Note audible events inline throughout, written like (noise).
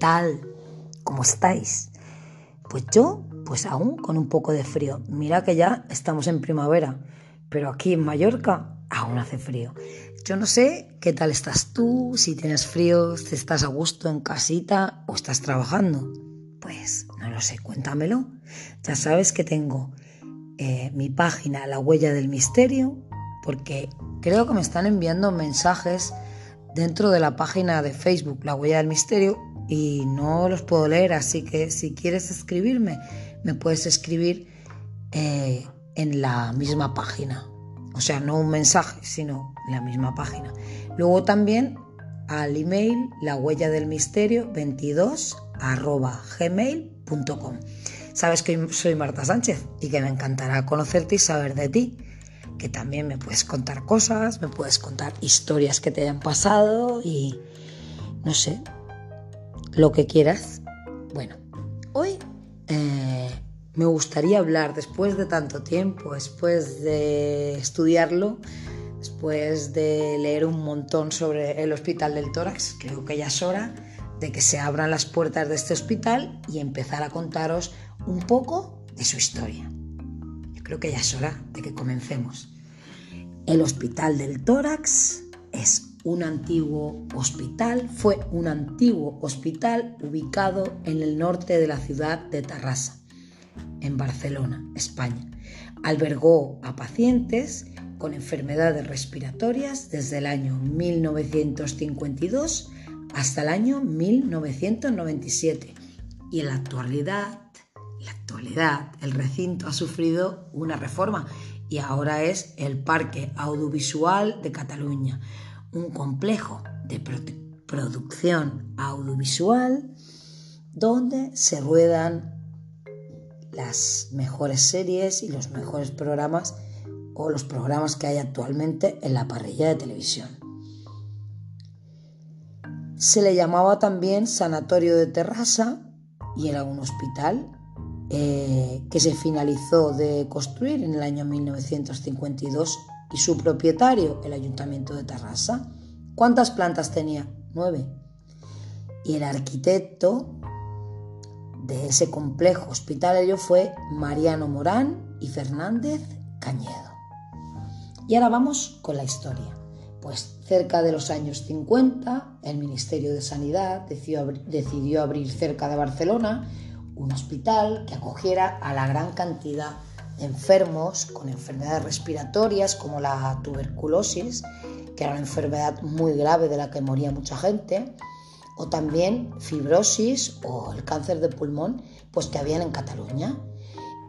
tal? ¿Cómo estáis? Pues yo, pues aún con un poco de frío. Mira que ya estamos en primavera, pero aquí en Mallorca aún hace frío. Yo no sé qué tal estás tú, si tienes frío, si estás a gusto en casita o estás trabajando. Pues no lo sé, cuéntamelo. Ya sabes que tengo eh, mi página La Huella del Misterio, porque creo que me están enviando mensajes dentro de la página de Facebook La Huella del Misterio y no los puedo leer, así que si quieres escribirme, me puedes escribir eh, en la misma página. O sea, no un mensaje, sino en la misma página. Luego también al email la huella del misterio 22 arroba gmail.com. Sabes que soy Marta Sánchez y que me encantará conocerte y saber de ti que también me puedes contar cosas, me puedes contar historias que te hayan pasado y no sé, lo que quieras. Bueno, hoy eh, me gustaría hablar, después de tanto tiempo, después de estudiarlo, después de leer un montón sobre el Hospital del Tórax, creo que ya es hora de que se abran las puertas de este hospital y empezar a contaros un poco de su historia. Yo creo que ya es hora de que comencemos. El Hospital del Tórax es un antiguo hospital, fue un antiguo hospital ubicado en el norte de la ciudad de Tarrasa, en Barcelona, España. Albergó a pacientes con enfermedades respiratorias desde el año 1952 hasta el año 1997 y en la actualidad, la actualidad el recinto ha sufrido una reforma y ahora es el Parque Audiovisual de Cataluña, un complejo de producción audiovisual donde se ruedan las mejores series y los mejores programas o los programas que hay actualmente en la parrilla de televisión. Se le llamaba también Sanatorio de Terrassa y era un hospital eh, que se finalizó de construir en el año 1952 y su propietario, el Ayuntamiento de Terrassa. ¿Cuántas plantas tenía? Nueve. Y el arquitecto de ese complejo hospitalario fue Mariano Morán y Fernández Cañedo. Y ahora vamos con la historia. Pues cerca de los años 50, el Ministerio de Sanidad decidió abrir cerca de Barcelona un hospital que acogiera a la gran cantidad de enfermos con enfermedades respiratorias como la tuberculosis, que era una enfermedad muy grave de la que moría mucha gente, o también fibrosis o el cáncer de pulmón, pues que habían en Cataluña.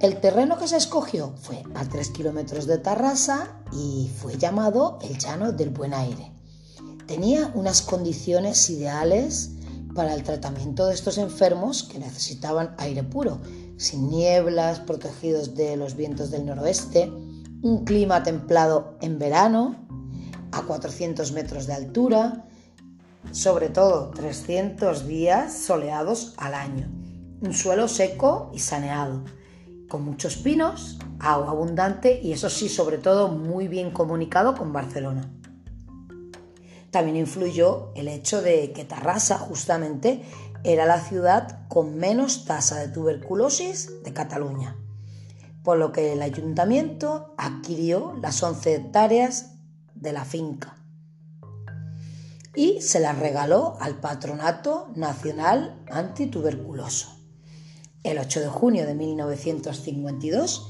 El terreno que se escogió fue a 3 kilómetros de Tarrasa y fue llamado el Llano del Buen Aire. Tenía unas condiciones ideales para el tratamiento de estos enfermos que necesitaban aire puro, sin nieblas, protegidos de los vientos del noroeste, un clima templado en verano, a 400 metros de altura, sobre todo 300 días soleados al año, un suelo seco y saneado, con muchos pinos, agua abundante y eso sí, sobre todo muy bien comunicado con Barcelona. También influyó el hecho de que Tarrasa justamente era la ciudad con menos tasa de tuberculosis de Cataluña, por lo que el ayuntamiento adquirió las 11 hectáreas de la finca y se las regaló al Patronato Nacional Antituberculoso. El 8 de junio de 1952,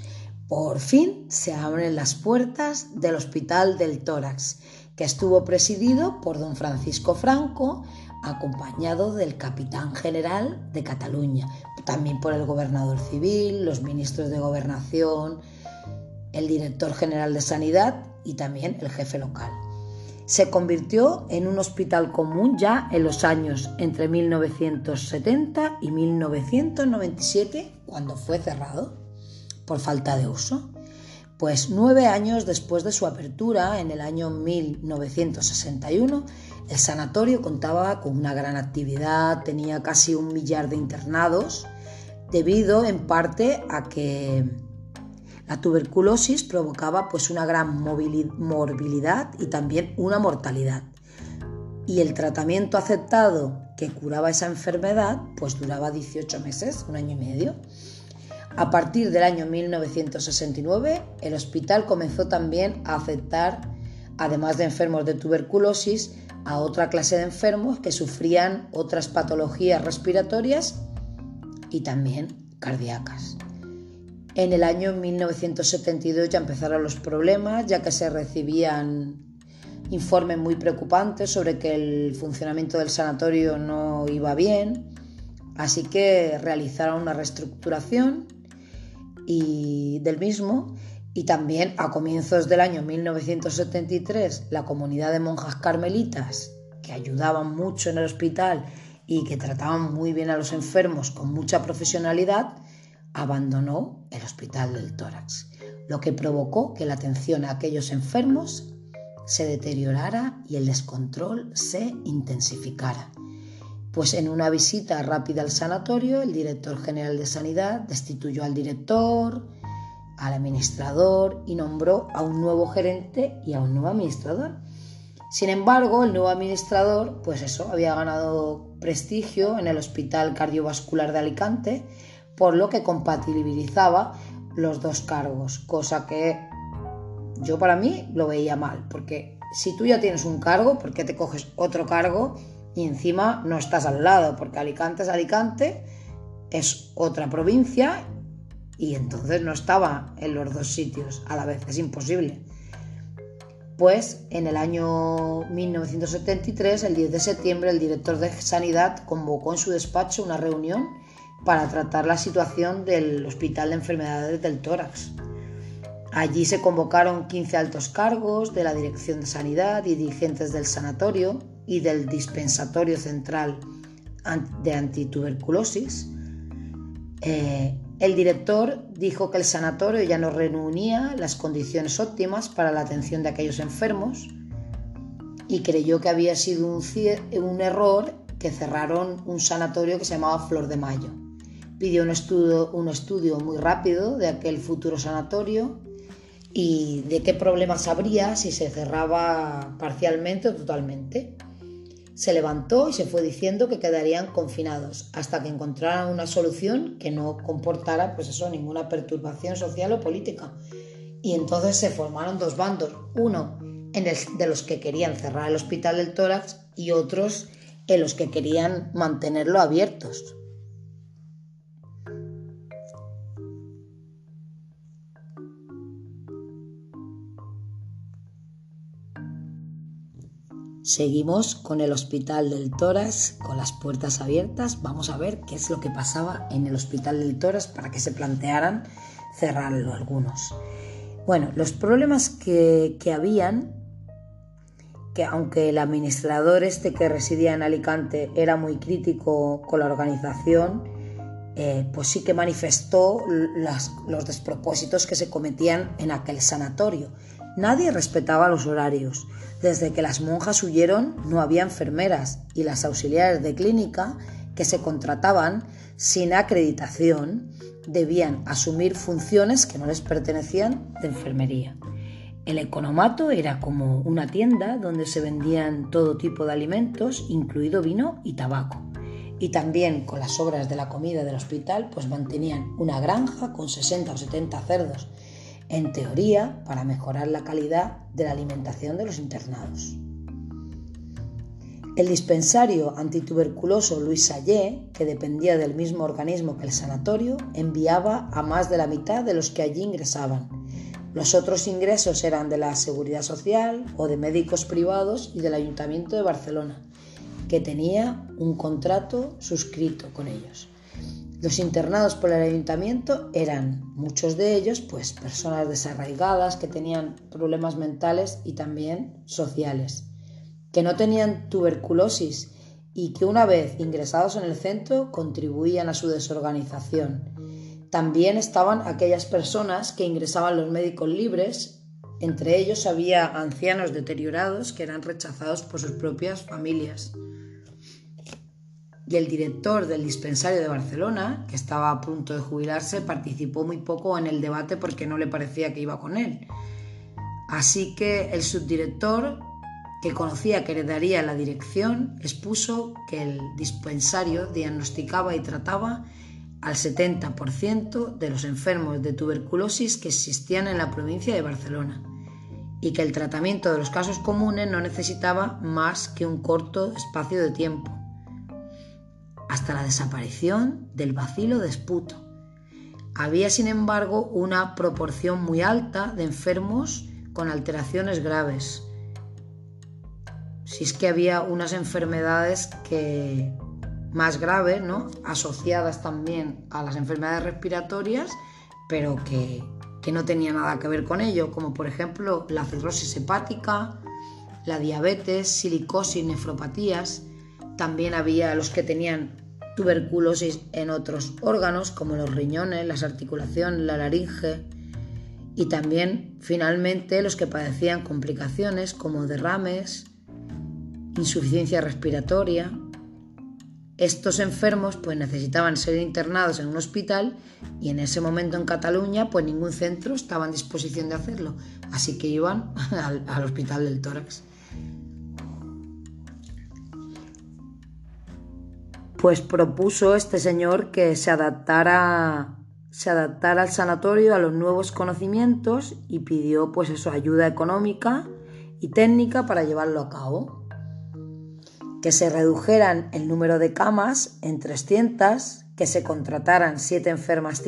por fin se abren las puertas del Hospital del Tórax que estuvo presidido por don Francisco Franco, acompañado del capitán general de Cataluña, también por el gobernador civil, los ministros de gobernación, el director general de sanidad y también el jefe local. Se convirtió en un hospital común ya en los años entre 1970 y 1997, cuando fue cerrado por falta de uso. Pues nueve años después de su apertura, en el año 1961, el sanatorio contaba con una gran actividad, tenía casi un millar de internados, debido en parte a que la tuberculosis provocaba pues una gran morbilidad y también una mortalidad. Y el tratamiento aceptado que curaba esa enfermedad, pues duraba 18 meses, un año y medio. A partir del año 1969, el hospital comenzó también a aceptar, además de enfermos de tuberculosis, a otra clase de enfermos que sufrían otras patologías respiratorias y también cardíacas. En el año 1972 ya empezaron los problemas, ya que se recibían informes muy preocupantes sobre que el funcionamiento del sanatorio no iba bien, así que realizaron una reestructuración y del mismo y también a comienzos del año 1973 la comunidad de monjas carmelitas que ayudaban mucho en el hospital y que trataban muy bien a los enfermos con mucha profesionalidad, abandonó el hospital del tórax, lo que provocó que la atención a aquellos enfermos se deteriorara y el descontrol se intensificara. Pues en una visita rápida al sanatorio, el director general de Sanidad destituyó al director, al administrador y nombró a un nuevo gerente y a un nuevo administrador. Sin embargo, el nuevo administrador, pues eso, había ganado prestigio en el Hospital Cardiovascular de Alicante, por lo que compatibilizaba los dos cargos, cosa que yo para mí lo veía mal, porque si tú ya tienes un cargo, ¿por qué te coges otro cargo y encima no estás al lado? Porque Alicante es Alicante, es otra provincia y entonces no estaba en los dos sitios a la vez, es imposible. Pues en el año 1973, el 10 de septiembre, el director de Sanidad convocó en su despacho una reunión para tratar la situación del Hospital de Enfermedades del Tórax. Allí se convocaron 15 altos cargos de la Dirección de Sanidad y dirigentes del sanatorio y del dispensatorio central de antituberculosis. Eh, el director dijo que el sanatorio ya no reunía las condiciones óptimas para la atención de aquellos enfermos y creyó que había sido un, error que cerraron un sanatorio que se llamaba Flor de Mayo. Pidió un estudio, un estudio muy rápido de aquel futuro sanatorio y de qué problemas habría si se cerraba parcialmente o totalmente. Se levantó y se fue diciendo que quedarían confinados hasta que encontraran una solución que no comportara pues eso, ninguna perturbación social o política. Y entonces se formaron dos bandos, uno en el, de los que querían cerrar el hospital del tórax y otros en los que querían mantenerlo abiertos. Seguimos con el Hospital del Toras, con las puertas abiertas. Vamos a ver qué es lo que pasaba en el Hospital del Toras para que se plantearan cerrarlo algunos. Bueno, los problemas que, que habían, que aunque el administrador este que residía en Alicante era muy crítico con la organización, eh, pues sí que manifestó los despropósitos que se cometían en aquel sanatorio. Nadie respetaba los horarios. Desde que las monjas huyeron no había enfermeras y las auxiliares de clínica que se contrataban sin acreditación debían asumir funciones que no les pertenecían de enfermería. El economato era como una tienda donde se vendían todo tipo de alimentos, incluido vino y tabaco. Y también con las obras de la comida del hospital, pues mantenían una granja con 60 o 70 cerdos en teoría para mejorar la calidad de la alimentación de los internados. El dispensario antituberculoso Luis Sallé, que dependía del mismo organismo que el sanatorio, enviaba a más de la mitad de los que allí ingresaban. Los otros ingresos eran de la Seguridad Social o de médicos privados y del Ayuntamiento de Barcelona, que tenía un contrato suscrito con ellos. Los internados por el ayuntamiento eran, muchos de ellos, pues personas desarraigadas que tenían problemas mentales y también sociales, que no tenían tuberculosis y que una vez ingresados en el centro contribuían a su desorganización. También estaban aquellas personas que ingresaban los médicos libres, entre ellos había ancianos deteriorados que eran rechazados por sus propias familias y el director del dispensario de Barcelona, que estaba a punto de jubilarse, participó muy poco en el debate porque no le parecía que iba con él. Así que el subdirector que conocía que heredaría la dirección, expuso que el dispensario diagnosticaba y trataba al 70% de los enfermos de tuberculosis que existían en la provincia de Barcelona y que el tratamiento de los casos comunes no necesitaba más que un corto espacio de tiempo, hasta la desaparición del bacilo de esputo. Había, sin embargo, una proporción muy alta de enfermos con alteraciones graves. Si es que había unas enfermedades que más graves, ¿no? asociadas también a las enfermedades respiratorias, pero que, que no tenía nada que ver con ello, como por ejemplo la cirrosis hepática, la diabetes, silicosis, nefropatías. También había los que tenían tuberculosis en otros órganos, como los riñones, las articulaciones, la laringe. Y también, finalmente, los que padecían complicaciones como derrames, insuficiencia respiratoria, estos enfermos pues necesitaban ser internados en un hospital y en ese momento en Cataluña pues ningún centro estaba en disposición de hacerlo, así que iban (laughs) al, al hospital del tórax. Pues propuso este señor que se adaptara se adaptara al sanatorio a los nuevos conocimientos y pidió pues eso ayuda económica y técnica para llevarlo a cabo. Que se redujeran el número de camas en 300, que se contrataran 7 enfermeras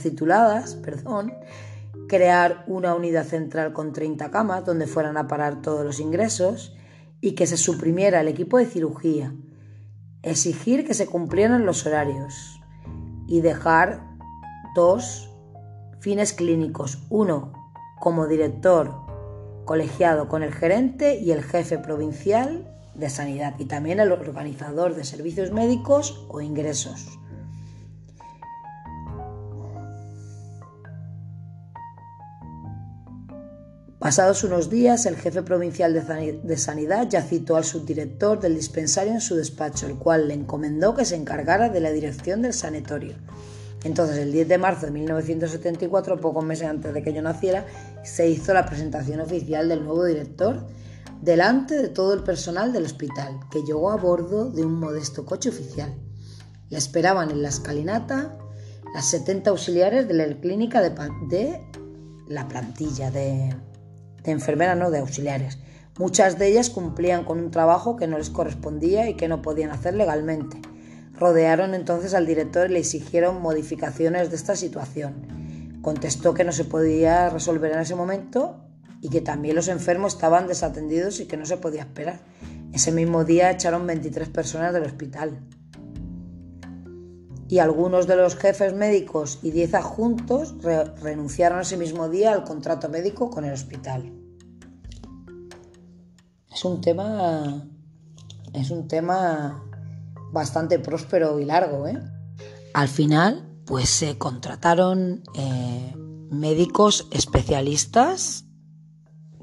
tituladas, perdón, crear una unidad central con 30 camas donde fueran a parar todos los ingresos y que se suprimiera el equipo de cirugía, exigir que se cumplieran los horarios y dejar dos fines clínicos, uno como director colegiado con el gerente y el jefe provincial de sanidad y también el organizador de servicios médicos o ingresos. Pasados unos días, el jefe provincial de Sanidad ya citó al subdirector del dispensario en su despacho, el cual le encomendó que se encargara de la dirección del sanatorio. Entonces, el 10 de marzo de 1974, pocos meses antes de que yo naciera, se hizo la presentación oficial del nuevo director delante de todo el personal del hospital, que llegó a bordo de un modesto coche oficial. Le esperaban en la escalinata las 70 auxiliares de la clínica de, la plantilla de, de enfermeras, no de auxiliares. Muchas de ellas cumplían con un trabajo que no les correspondía y que no podían hacer legalmente. Rodearon entonces al director y le exigieron modificaciones de esta situación. Contestó que no se podía resolver en ese momento y que también los enfermos estaban desatendidos y que no se podía esperar. Ese mismo día echaron 23 personas del hospital. Y algunos de los jefes médicos y 10 adjuntos renunciaron ese mismo día al contrato médico con el hospital. Es un tema. Es un tema bastante próspero y largo, ¿eh? Al final, pues se contrataron eh, médicos especialistas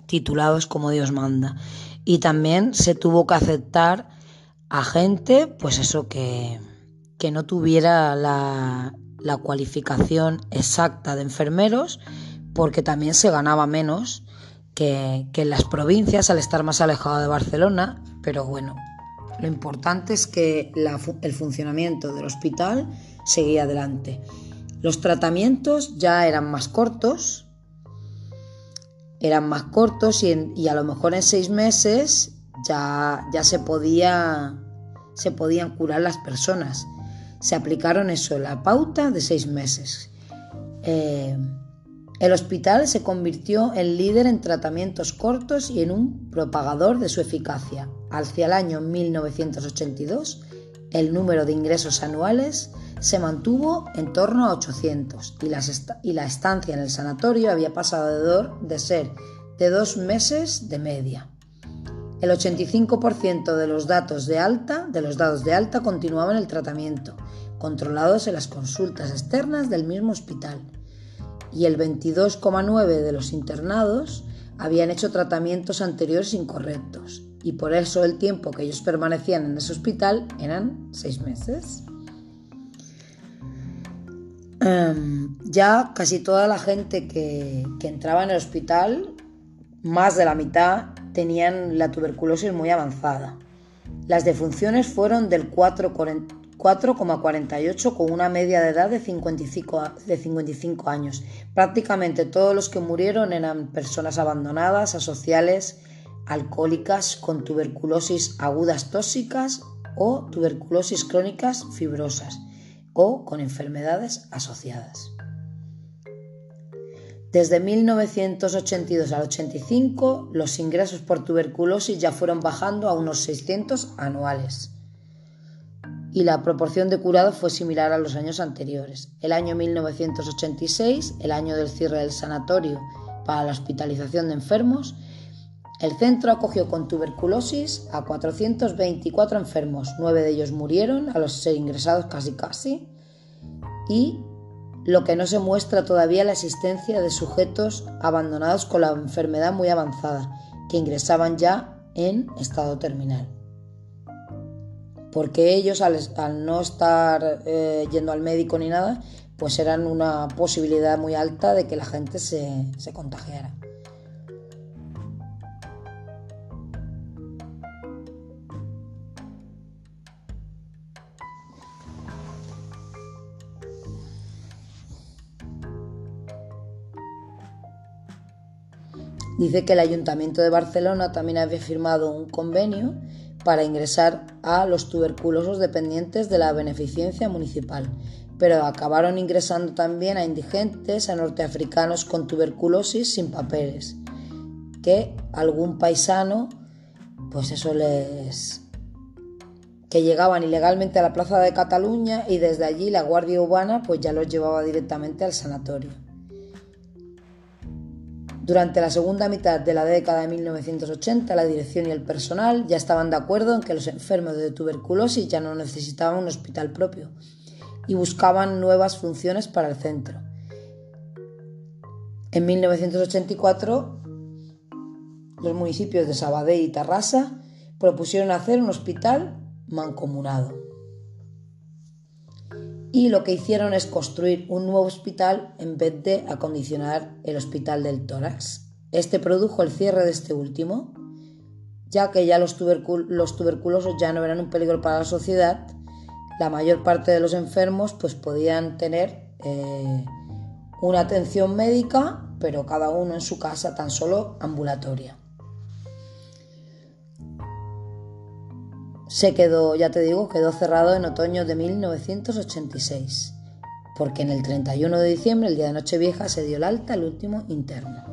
titulados como Dios manda. Y también se tuvo que aceptar a gente, pues eso, que, que no tuviera la, la cualificación exacta de enfermeros, porque también se ganaba menos que, que, en las provincias al estar más alejado de Barcelona, pero bueno, lo importante es que el funcionamiento del hospital seguía adelante. Los tratamientos ya eran más cortos, eran más cortos y, a lo mejor en seis meses ya, ya se, podía, se podían curar las personas. Se aplicaron eso, la pauta de seis meses. Eh, el hospital se convirtió en líder en tratamientos cortos y en un propagador de su eficacia. Hacia el año 1982, el número de ingresos anuales se mantuvo en torno a 800 y, la estancia en el sanatorio había pasado de ser de dos meses de media. El 85% de los datos de alta, de los dados de alta continuaban el tratamiento, controlados en las consultas externas del mismo hospital, y el 22,9% de los internados habían hecho tratamientos anteriores incorrectos, y por eso el tiempo que ellos permanecían en ese hospital eran seis meses. Em, ya casi toda la gente que, entraba en el hospital, más de la mitad, tenían la tuberculosis muy avanzada. Las defunciones fueron del 4,48 con una media de edad de 55, de 55 años. Prácticamente todos los que murieron eran personas abandonadas, asociales, alcohólicas, con tuberculosis agudas tóxicas o tuberculosis crónicas fibrosas o con enfermedades asociadas. Desde 1982 al 85, los ingresos por tuberculosis ya fueron bajando a unos 600 anuales. Y la proporción de curados fue similar a los años anteriores. El año 1986, el año del cierre del sanatorio para la hospitalización de enfermos, el centro acogió con tuberculosis a 424 enfermos, nueve de ellos murieron a los ser ingresados casi casi, y lo que no se muestra todavía la existencia de sujetos abandonados con la enfermedad muy avanzada, que ingresaban ya en estado terminal. Porque ellos, al, no estar eh, yendo al médico ni nada, pues eran una posibilidad muy alta de que la gente se contagiara. Dice que el Ayuntamiento de Barcelona también había firmado un convenio para ingresar a los tuberculosos dependientes de la beneficencia municipal, pero acabaron ingresando también a indigentes, a norteafricanos con tuberculosis sin papeles, que algún paisano, pues eso les... que llegaban ilegalmente a la Plaza de Cataluña y desde allí la Guardia Urbana pues ya los llevaba directamente al sanatorio. Durante la segunda mitad de la década de 1980, la dirección y el personal ya estaban de acuerdo en que los enfermos de tuberculosis ya no necesitaban un hospital propio y buscaban nuevas funciones para el centro. En 1984, los municipios de Sabadell y Tarrasa propusieron hacer un hospital mancomunado y lo que hicieron es construir un nuevo hospital en vez de acondicionar el hospital del tórax. Este produjo el cierre de este último, ya que ya los, tuberculosos ya no eran un peligro para la sociedad, la mayor parte de los enfermos pues podían tener eh, una atención médica, pero cada uno en su casa tan solo ambulatoria. Se quedó, ya te digo, quedó cerrado en otoño de 1986, porque en el 31 de diciembre, el día de Nochevieja, se dio el alta al último interno.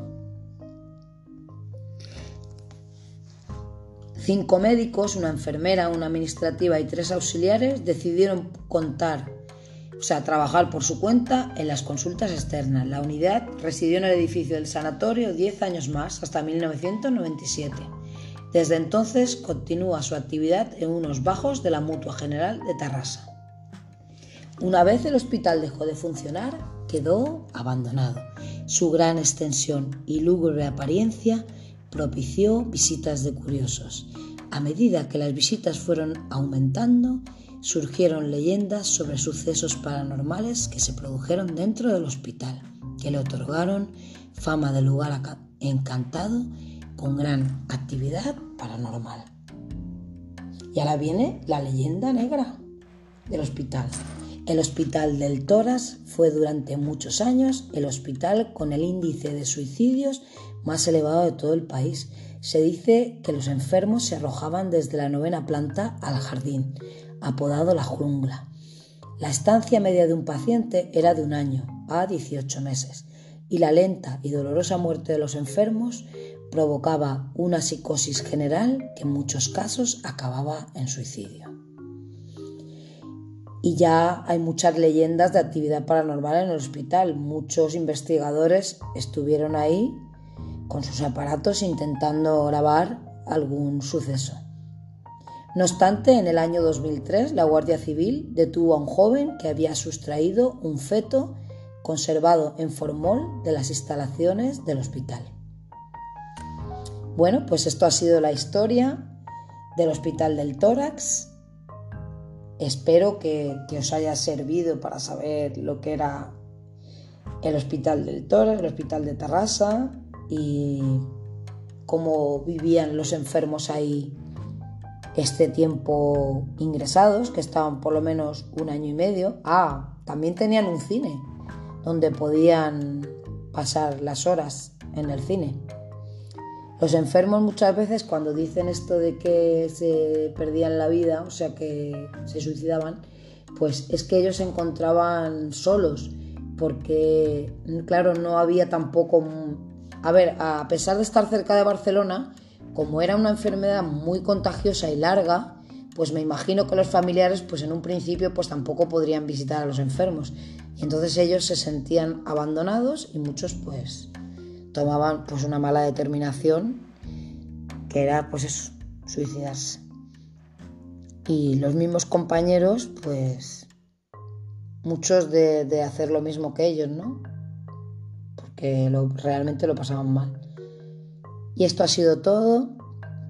Cinco médicos, una enfermera, una administrativa y tres auxiliares decidieron contar, o sea, trabajar por su cuenta en las consultas externas. La unidad residió en el edificio del sanatorio 10 años más, hasta 1997. Desde entonces continúa su actividad en unos bajos de la Mutua General de Tarrasa. Una vez el hospital dejó de funcionar, quedó abandonado. Su gran extensión y lúgubre apariencia propició visitas de curiosos. A medida que las visitas fueron aumentando, surgieron leyendas sobre sucesos paranormales que se produjeron dentro del hospital, que le otorgaron fama de lugar encantado con gran actividad paranormal. Y ahora viene la leyenda negra del hospital. El Hospital del Toras fue durante muchos años el hospital con el índice de suicidios más elevado de todo el país. Se dice que los enfermos se arrojaban desde la novena planta al jardín, apodado la jungla. La estancia media de un paciente era de un año a 18 meses y la lenta y dolorosa muerte de los enfermos provocaba una psicosis general que en muchos casos acababa en suicidio. Y ya hay muchas leyendas de actividad paranormal en el hospital. Muchos investigadores estuvieron ahí con sus aparatos intentando grabar algún suceso. No obstante, en el año 2003 la Guardia Civil detuvo a un joven que había sustraído un feto conservado en formol de las instalaciones del hospital. Bueno, pues esto ha sido la historia del Hospital del Tórax. Espero que, os haya servido para saber lo que era el Hospital del Tórax, el Hospital de Tarrasa y cómo vivían los enfermos ahí este tiempo ingresados, que estaban por lo menos un año y medio. Ah, también tenían un cine donde podían pasar las horas en el cine. Los enfermos muchas veces cuando dicen esto de que se perdían la vida, o sea que se suicidaban, pues es que ellos se encontraban solos, porque claro, no había tampoco... A ver, a pesar de estar cerca de Barcelona, como era una enfermedad muy contagiosa y larga, pues me imagino que los familiares pues en un principio pues tampoco podrían visitar a los enfermos. Entonces ellos se sentían abandonados y muchos pues tomaban pues una mala determinación que era pues eso, suicidarse. Y los mismos compañeros pues muchos de, hacer lo mismo que ellos, ¿no? Porque realmente lo pasaban mal. Y esto ha sido todo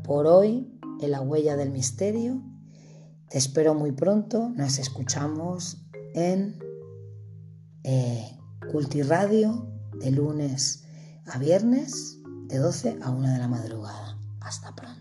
por hoy en la huella del misterio. Te espero muy pronto. Nos escuchamos en eh, Cultiradio de lunes a viernes de 12 a 1 de la madrugada. Hasta pronto.